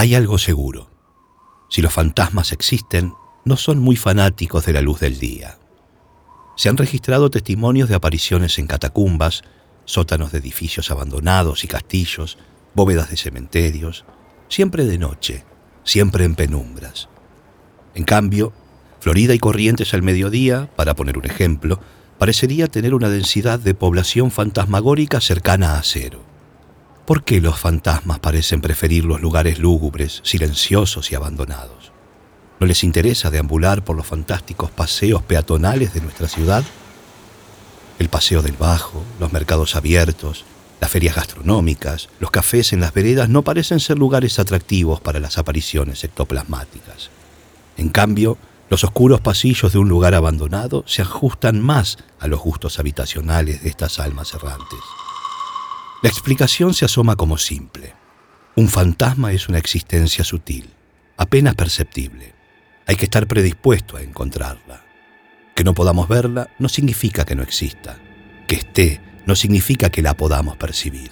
Hay algo seguro. Si los fantasmas existen, no son muy fanáticos de la luz del día. Se han registrado testimonios de apariciones en catacumbas, sótanos de edificios abandonados y castillos, bóvedas de cementerios, siempre de noche, siempre en penumbras. En cambio, Florida y Corrientes al mediodía, para poner un ejemplo, parecería tener una densidad de población fantasmagórica cercana a cero. ¿Por qué los fantasmas parecen preferir los lugares lúgubres, silenciosos y abandonados? ¿No les interesa deambular por los fantásticos paseos peatonales de nuestra ciudad? El paseo del Bajo, los mercados abiertos, las ferias gastronómicas, los cafés en las veredas no parecen ser lugares atractivos para las apariciones ectoplasmáticas. En cambio, los oscuros pasillos de un lugar abandonado se ajustan más a los gustos habitacionales de estas almas errantes. La explicación se asoma como simple. Un fantasma es una existencia sutil, apenas perceptible. Hay que estar predispuesto a encontrarla. Que no podamos verla no significa que no exista. Que esté no significa que la podamos percibir.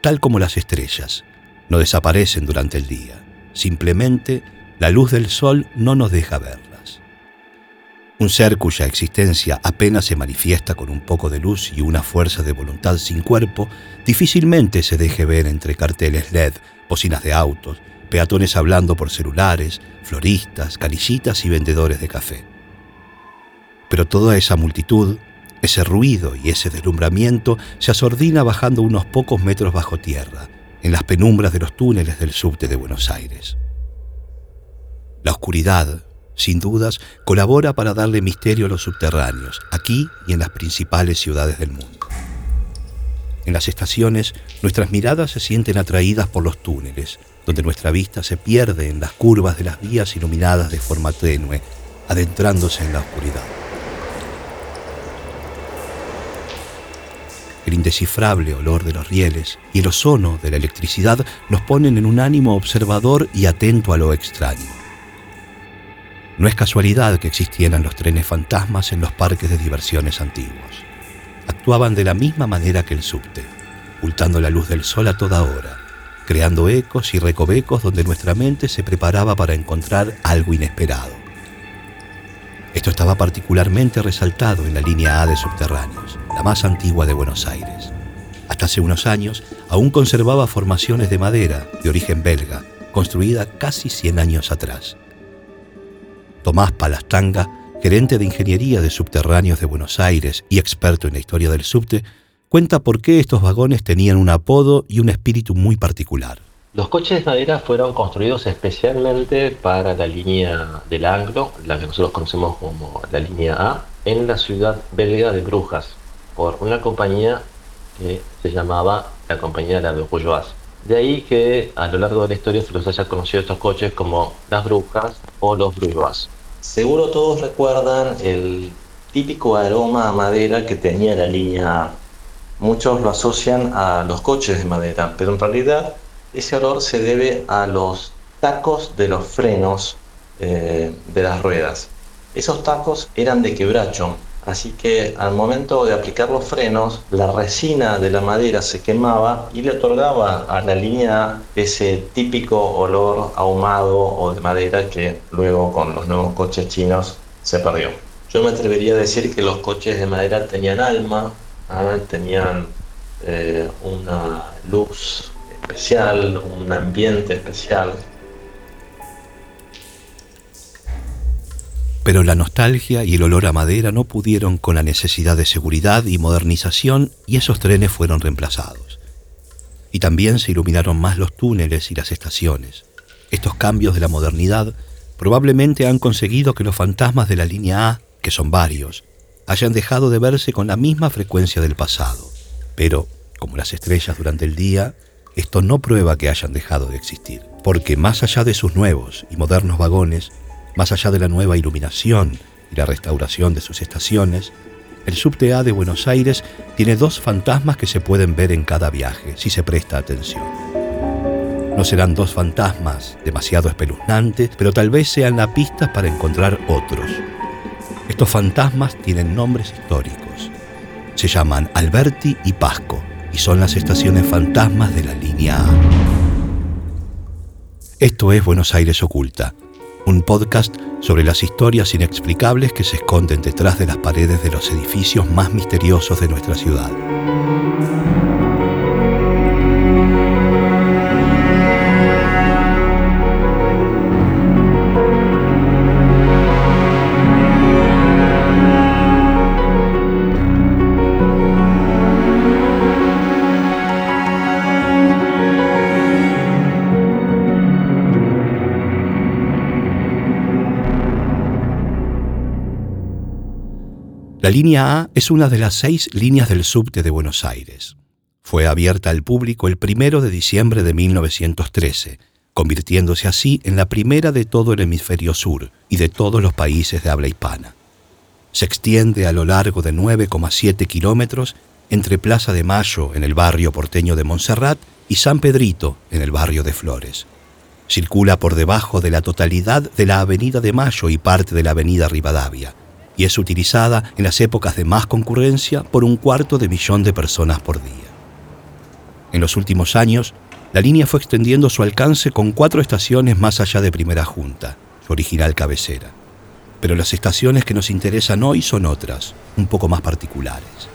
Tal como las estrellas, no desaparecen durante el día. Simplemente la luz del sol no nos deja verla. Un ser cuya existencia apenas se manifiesta con un poco de luz y una fuerza de voluntad sin cuerpo, difícilmente se deje ver entre carteles LED, bocinas de autos, peatones hablando por celulares, floristas, canillitas y vendedores de café. Pero toda esa multitud, ese ruido y ese deslumbramiento se asordina bajando unos pocos metros bajo tierra, en las penumbras de los túneles del subte de Buenos Aires. La oscuridad, sin dudas, colabora para darle misterio a los subterráneos, aquí y en las principales ciudades del mundo. En las estaciones, nuestras miradas se sienten atraídas por los túneles, donde nuestra vista se pierde en las curvas de las vías iluminadas de forma tenue, adentrándose en la oscuridad. El indescifrable olor de los rieles y el ozono de la electricidad nos ponen en un ánimo observador y atento a lo extraño. No es casualidad que existieran los trenes fantasmas en los parques de diversiones antiguos. Actuaban de la misma manera que el subte, ocultando la luz del sol a toda hora, creando ecos y recovecos donde nuestra mente se preparaba para encontrar algo inesperado. Esto estaba particularmente resaltado en la línea A de subterráneos, la más antigua de Buenos Aires. Hasta hace unos años aún conservaba formaciones de madera de origen belga, construida casi 100 años atrás. Tomás Palastanga, gerente de ingeniería de subterráneos de Buenos Aires y experto en la historia del subte, cuenta por qué estos vagones tenían un apodo y un espíritu muy particular. Los coches de madera fueron construidos especialmente para la línea del Anglo, la que nosotros conocemos como la línea A, en la ciudad belga de Brujas, por una compañía que se llamaba la compañía de la Bourgeois. De ahí que a lo largo de la historia se los haya conocido estos coches como las brujas o los Bourgeois. Seguro todos recuerdan el típico aroma a madera que tenía la línea A. Muchos lo asocian a los coches de madera, pero en realidad ese olor se debe a los tacos de los frenos eh, de las ruedas. Esos tacos eran de quebracho, así que al momento de aplicar los frenos, la resina de la madera se quemaba y le otorgaba a la línea ese típico olor ahumado o de madera que luego con los nuevos coches chinos se perdió. Yo me atrevería a decir que los coches de madera tenían alma, ¿ah? tenían eh, una luz especial, un ambiente especial. Pero la nostalgia y el olor a madera no pudieron con la necesidad de seguridad y modernización y esos trenes fueron reemplazados. Y también se iluminaron más los túneles y las estaciones. Estos cambios de la modernidad probablemente han conseguido que los fantasmas de la línea A, que son varios, hayan dejado de verse con la misma frecuencia del pasado. Pero, como las estrellas durante el día, esto no prueba que hayan dejado de existir, porque más allá de sus nuevos y modernos vagones, más allá de la nueva iluminación y la restauración de sus estaciones, el subte A de Buenos Aires tiene dos fantasmas que se pueden ver en cada viaje, si se presta atención. No serán dos fantasmas demasiado espeluznantes, pero tal vez sean la pista para encontrar otros. Estos fantasmas tienen nombres históricos. Se llaman Alberti y Pasco y son las estaciones fantasmas de la línea A. Esto es Buenos Aires Oculta, un podcast sobre las historias inexplicables que se esconden detrás de las paredes de los edificios más misteriosos de nuestra ciudad. La línea A es una de las seis líneas del subte de Buenos Aires. Fue abierta al público el primero de diciembre de 1913, convirtiéndose así en la primera de todo el hemisferio sur y de todos los países de habla hispana. Se extiende a lo largo de 9,7 kilómetros entre Plaza de Mayo, en el barrio porteño de Montserrat, y San Pedrito, en el barrio de Flores. Circula por debajo de la totalidad de la Avenida de Mayo y parte de la Avenida Rivadavia y es utilizada en las épocas de más concurrencia por un cuarto de millón de personas por día. En los últimos años, la línea fue extendiendo su alcance con cuatro estaciones más allá de Primera Junta, su original cabecera. Pero las estaciones que nos interesan hoy son otras, un poco más particulares.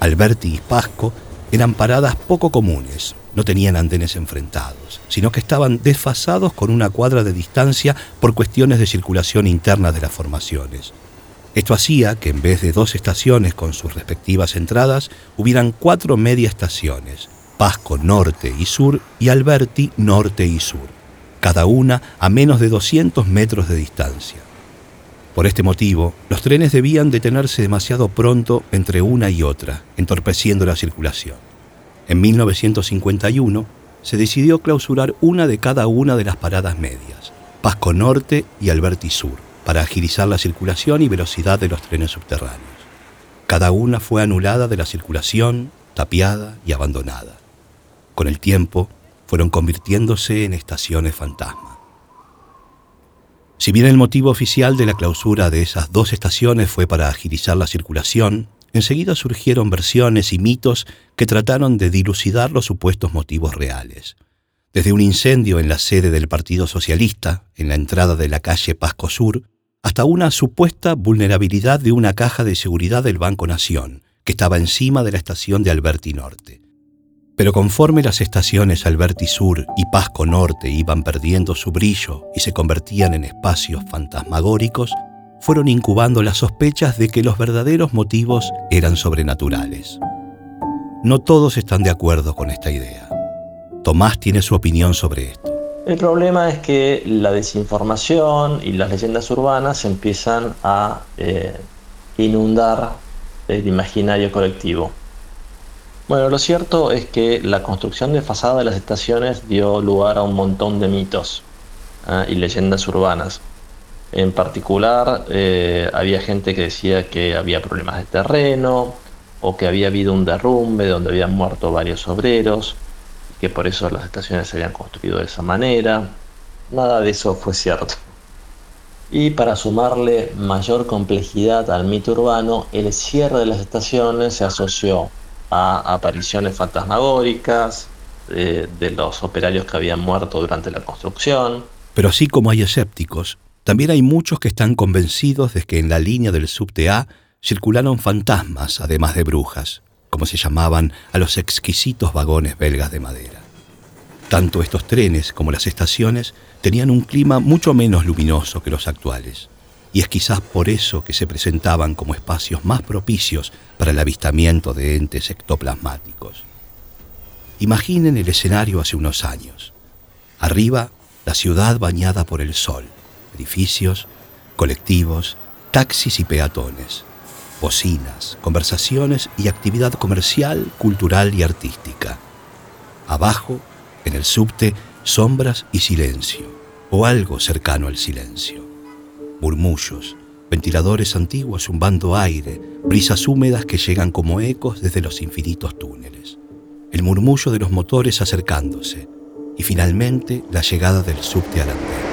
Alberti y Pasco eran paradas poco comunes, no tenían andenes enfrentados, sino que estaban desfasados con una cuadra de distancia por cuestiones de circulación interna de las formaciones, esto hacía que en vez de dos estaciones con sus respectivas entradas, hubieran cuatro media estaciones, Pasco Norte y Sur y Alberti Norte y Sur, cada una a menos de 200 metros de distancia. Por este motivo, los trenes debían detenerse demasiado pronto entre una y otra, entorpeciendo la circulación. En 1951 se decidió clausurar una de cada una de las paradas medias, Pasco Norte y Alberti Sur para agilizar la circulación y velocidad de los trenes subterráneos. Cada una fue anulada de la circulación, tapiada y abandonada. Con el tiempo, fueron convirtiéndose en estaciones fantasma. Si bien el motivo oficial de la clausura de esas dos estaciones fue para agilizar la circulación, enseguida surgieron versiones y mitos que trataron de dilucidar los supuestos motivos reales. Desde un incendio en la sede del Partido Socialista, en la entrada de la calle Pasco Sur, hasta una supuesta vulnerabilidad de una caja de seguridad del Banco Nación, que estaba encima de la estación de Alberti Norte. Pero conforme las estaciones Alberti Sur y Pasco Norte iban perdiendo su brillo y se convertían en espacios fantasmagóricos, fueron incubando las sospechas de que los verdaderos motivos eran sobrenaturales. No todos están de acuerdo con esta idea. Tomás tiene su opinión sobre esto. El problema es que la desinformación y las leyendas urbanas empiezan a eh, inundar el imaginario colectivo. Bueno, lo cierto es que la construcción de fachada de las estaciones dio lugar a un montón de mitos ¿ah? y leyendas urbanas. En particular, eh, había gente que decía que había problemas de terreno o que había habido un derrumbe donde habían muerto varios obreros que por eso las estaciones se habían construido de esa manera. Nada de eso fue cierto. Y para sumarle mayor complejidad al mito urbano, el cierre de las estaciones se asoció a apariciones fantasmagóricas de, de los operarios que habían muerto durante la construcción. Pero así como hay escépticos, también hay muchos que están convencidos de que en la línea del subte A circularon fantasmas, además de brujas como se llamaban a los exquisitos vagones belgas de madera. Tanto estos trenes como las estaciones tenían un clima mucho menos luminoso que los actuales, y es quizás por eso que se presentaban como espacios más propicios para el avistamiento de entes ectoplasmáticos. Imaginen el escenario hace unos años. Arriba, la ciudad bañada por el sol, edificios, colectivos, taxis y peatones bocinas, conversaciones y actividad comercial, cultural y artística. Abajo, en el subte, sombras y silencio, o algo cercano al silencio. Murmullos, ventiladores antiguos zumbando aire, brisas húmedas que llegan como ecos desde los infinitos túneles. El murmullo de los motores acercándose y finalmente la llegada del subte al andén.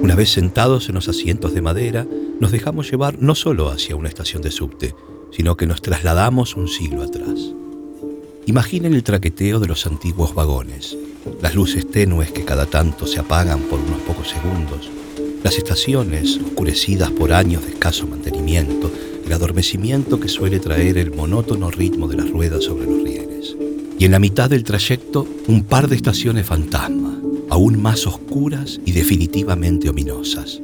Una vez sentados en los asientos de madera, nos dejamos llevar no solo hacia una estación de subte, sino que nos trasladamos un siglo atrás. Imaginen el traqueteo de los antiguos vagones, las luces tenues que cada tanto se apagan por unos pocos segundos, las estaciones oscurecidas por años de escaso mantenimiento, el adormecimiento que suele traer el monótono ritmo de las ruedas sobre los rieles. Y en la mitad del trayecto, un par de estaciones fantasma, aún más oscuras y definitivamente ominosas.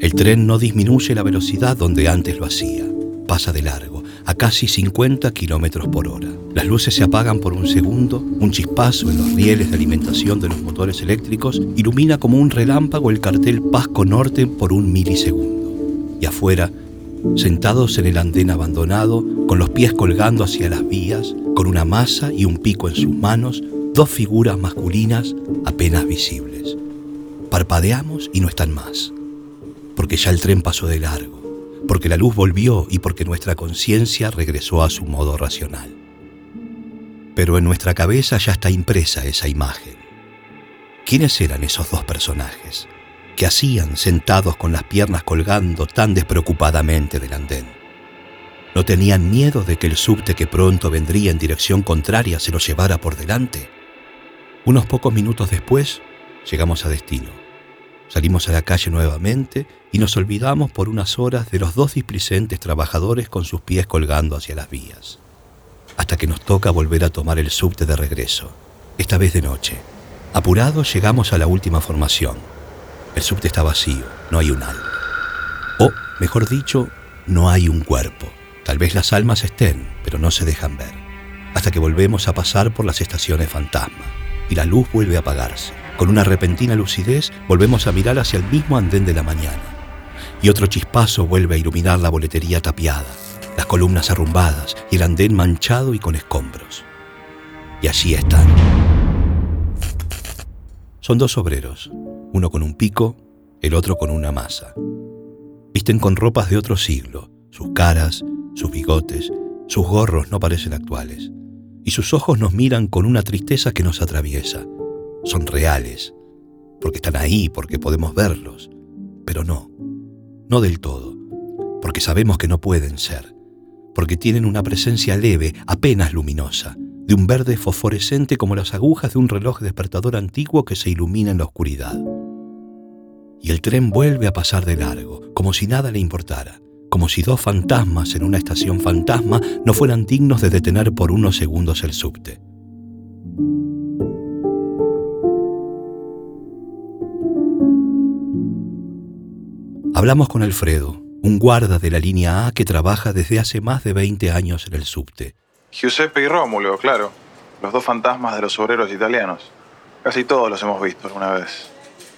El tren no disminuye la velocidad donde antes lo hacía, pasa de largo, a casi 50 kilómetros por hora. Las luces se apagan por un segundo, un chispazo en los rieles de alimentación de los motores eléctricos ilumina como un relámpago el cartel Pasco Norte por un milisegundo. Y afuera, sentados en el andén abandonado, con los pies colgando hacia las vías, con una masa y un pico en sus manos, dos figuras masculinas apenas visibles. Parpadeamos y no están más, porque ya el tren pasó de largo porque la luz volvió y porque nuestra conciencia regresó a su modo racional. Pero en nuestra cabeza ya está impresa esa imagen. ¿Quiénes eran esos dos personajes? que hacían sentados con las piernas colgando tan despreocupadamente del andén? ¿No tenían miedo de que el subte que pronto vendría en dirección contraria se lo llevara por delante? Unos pocos minutos después, llegamos a destino. Salimos a la calle nuevamente y nos olvidamos por unas horas de los dos displicentes trabajadores con sus pies colgando hacia las vías. Hasta que nos toca volver a tomar el subte de regreso, esta vez de noche. Apurados llegamos a la última formación. El subte está vacío, no hay un alma. O, mejor dicho, no hay un cuerpo. Tal vez las almas estén, pero no se dejan ver. Hasta que volvemos a pasar por las estaciones fantasma y la luz vuelve a apagarse. Con una repentina lucidez volvemos a mirar hacia el mismo andén de la mañana. Y otro chispazo vuelve a iluminar la boletería tapiada, las columnas arrumbadas y el andén manchado y con escombros. Y allí están. Son dos obreros, uno con un pico, el otro con una masa. Visten con ropas de otro siglo, sus caras, sus bigotes, sus gorros no parecen actuales, y sus ojos nos miran con una tristeza que nos atraviesa son reales, porque están ahí, porque podemos verlos, pero no, no del todo, porque sabemos que no pueden ser, porque tienen una presencia leve, apenas luminosa, de un verde fosforescente como las agujas de un reloj despertador antiguo que se ilumina en la oscuridad. Y el tren vuelve a pasar de largo, como si nada le importara, como si dos fantasmas en una estación fantasma no fueran dignos de detener por unos segundos el subte. Hablamos con Alfredo, un guarda de la línea A que trabaja desde hace más de 20 años en el subte. Giuseppe y Rómulo, claro. Los dos fantasmas de los obreros italianos. Casi todos los hemos visto alguna vez.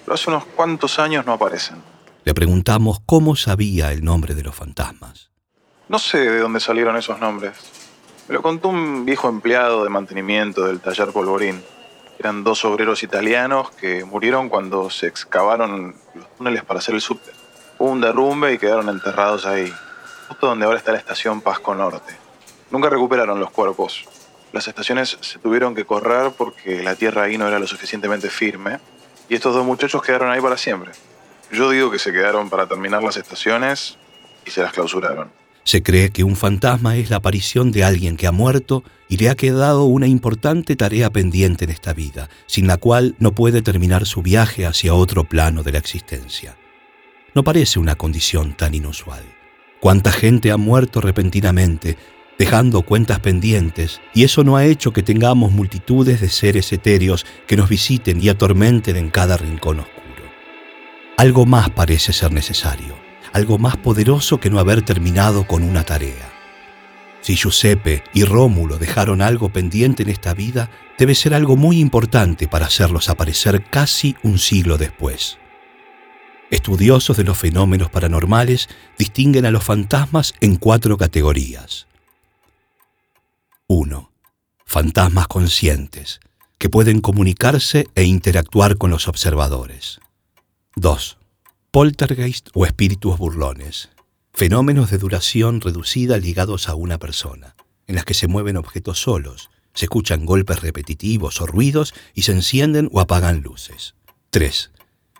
Pero hace unos cuantos años no aparecen. Le preguntamos cómo sabía el nombre de los fantasmas. No sé de dónde salieron esos nombres. Me lo contó un viejo empleado de mantenimiento del taller Polvorín. Eran dos obreros italianos que murieron cuando se excavaron los túneles para hacer el subte. Hubo un derrumbe y quedaron enterrados ahí, justo donde ahora está la estación Pasco Norte. Nunca recuperaron los cuerpos. Las estaciones se tuvieron que correr porque la tierra ahí no era lo suficientemente firme y estos dos muchachos quedaron ahí para siempre. Yo digo que se quedaron para terminar las estaciones y se las clausuraron. Se cree que un fantasma es la aparición de alguien que ha muerto y le ha quedado una importante tarea pendiente en esta vida, sin la cual no puede terminar su viaje hacia otro plano de la existencia no parece una condición tan inusual. ¿Cuánta gente ha muerto repentinamente, dejando cuentas pendientes, y eso no ha hecho que tengamos multitudes de seres etéreos que nos visiten y atormenten en cada rincón oscuro? Algo más parece ser necesario, algo más poderoso que no haber terminado con una tarea. Si Giuseppe y Rómulo dejaron algo pendiente en esta vida, debe ser algo muy importante para hacerlos aparecer casi un siglo después. Estudiosos de los fenómenos paranormales distinguen a los fantasmas en cuatro categorías. 1. Fantasmas conscientes, que pueden comunicarse e interactuar con los observadores. 2. Poltergeist o espíritus burlones, fenómenos de duración reducida ligados a una persona, en las que se mueven objetos solos, se escuchan golpes repetitivos o ruidos y se encienden o apagan luces. 3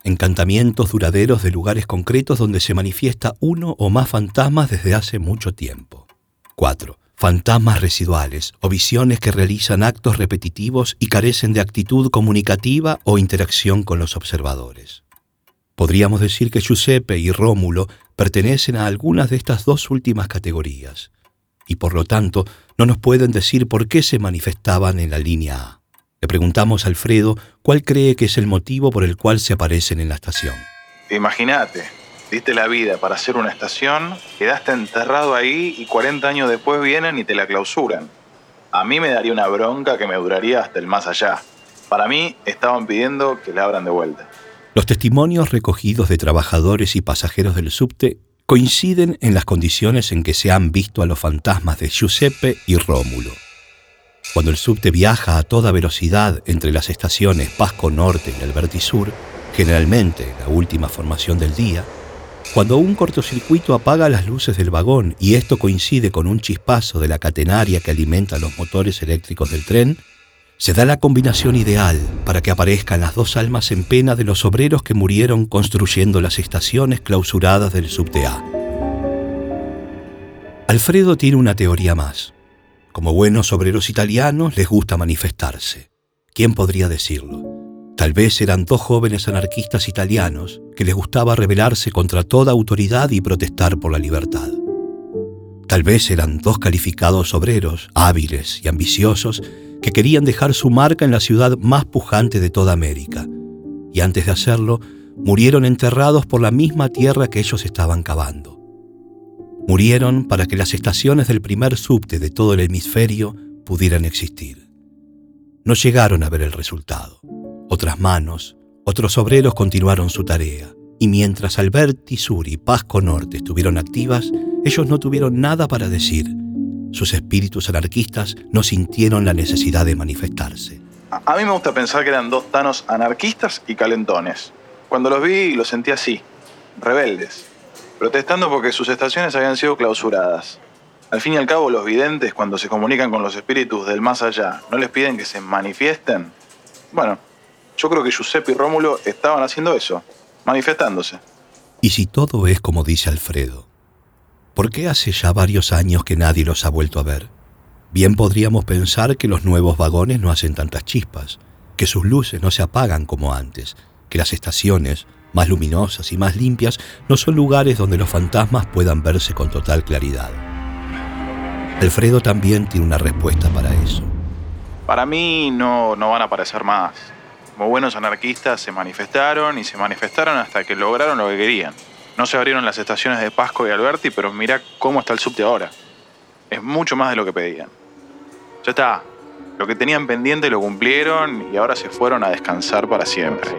encantamientos duraderos de lugares concretos donde se manifiesta uno o más fantasmas desde hace mucho tiempo. 4. fantasmas residuales o visiones que realizan actos repetitivos y carecen de actitud comunicativa o interacción con los observadores. Podríamos decir que Giuseppe y Rómulo pertenecen a algunas de estas dos últimas categorías, y por lo tanto no nos pueden decir por qué se manifestaban en la línea A. Le preguntamos a Alfredo cuál cree que es el motivo por el cual se aparecen en la estación. Imagínate, diste la vida para hacer una estación, quedaste enterrado ahí y 40 años después vienen y te la clausuran. A mí me daría una bronca que me duraría hasta el más allá. Para mí estaban pidiendo que la abran de vuelta. Los testimonios recogidos de trabajadores y pasajeros del subte coinciden en las condiciones en que se han visto a los fantasmas de Giuseppe y Rómulo. Cuando el subte viaja a toda velocidad entre las estaciones Pasco Norte y Alberti Sur, generalmente la última formación del día, cuando un cortocircuito apaga las luces del vagón y esto coincide con un chispazo de la catenaria que alimenta los motores eléctricos del tren, se da la combinación ideal para que aparezcan las dos almas en pena de los obreros que murieron construyendo las estaciones clausuradas del subte. Alfredo tiene una teoría más. Como buenos obreros italianos les gusta manifestarse. ¿Quién podría decirlo? Tal vez eran dos jóvenes anarquistas italianos que les gustaba rebelarse contra toda autoridad y protestar por la libertad. Tal vez eran dos calificados obreros, hábiles y ambiciosos, que querían dejar su marca en la ciudad más pujante de toda América, y antes de hacerlo, murieron enterrados por la misma tierra que ellos estaban cavando. Murieron para que las estaciones del primer subte de todo el hemisferio pudieran existir. No llegaron a ver el resultado otras manos, otros obreros continuaron su tarea, y mientras Alberti Sur y Pasco Norte estuvieron activas, ellos no tuvieron nada para decir. Sus espíritus anarquistas no sintieron la necesidad de manifestarse. A, mí me gusta pensar que eran dos tanos anarquistas y calentones. Cuando los vi, los sentí así, rebeldes, protestando porque sus estaciones habían sido clausuradas. Al fin y al cabo, los videntes, cuando se comunican con los espíritus del más allá, ¿no les piden que se manifiesten? Bueno, yo creo que Giuseppe y Rómulo estaban haciendo eso, manifestándose. Y si todo es como dice Alfredo, ¿por qué hace ya varios años que nadie los ha vuelto a ver? Bien podríamos pensar que los nuevos vagones no hacen tantas chispas, que sus luces no se apagan como antes, que las estaciones, más luminosas y más limpias, no son lugares donde los fantasmas puedan verse con total claridad. Alfredo también tiene una respuesta para eso. Para mí no, no van a aparecer más como buenos anarquistas se manifestaron y se manifestaron hasta que lograron lo que querían. No se abrieron las estaciones de Pasco y Alberti, pero mira cómo está el subte ahora. Es mucho más de lo que pedían. Ya está. Lo que tenían pendiente lo cumplieron y ahora se fueron a descansar para siempre.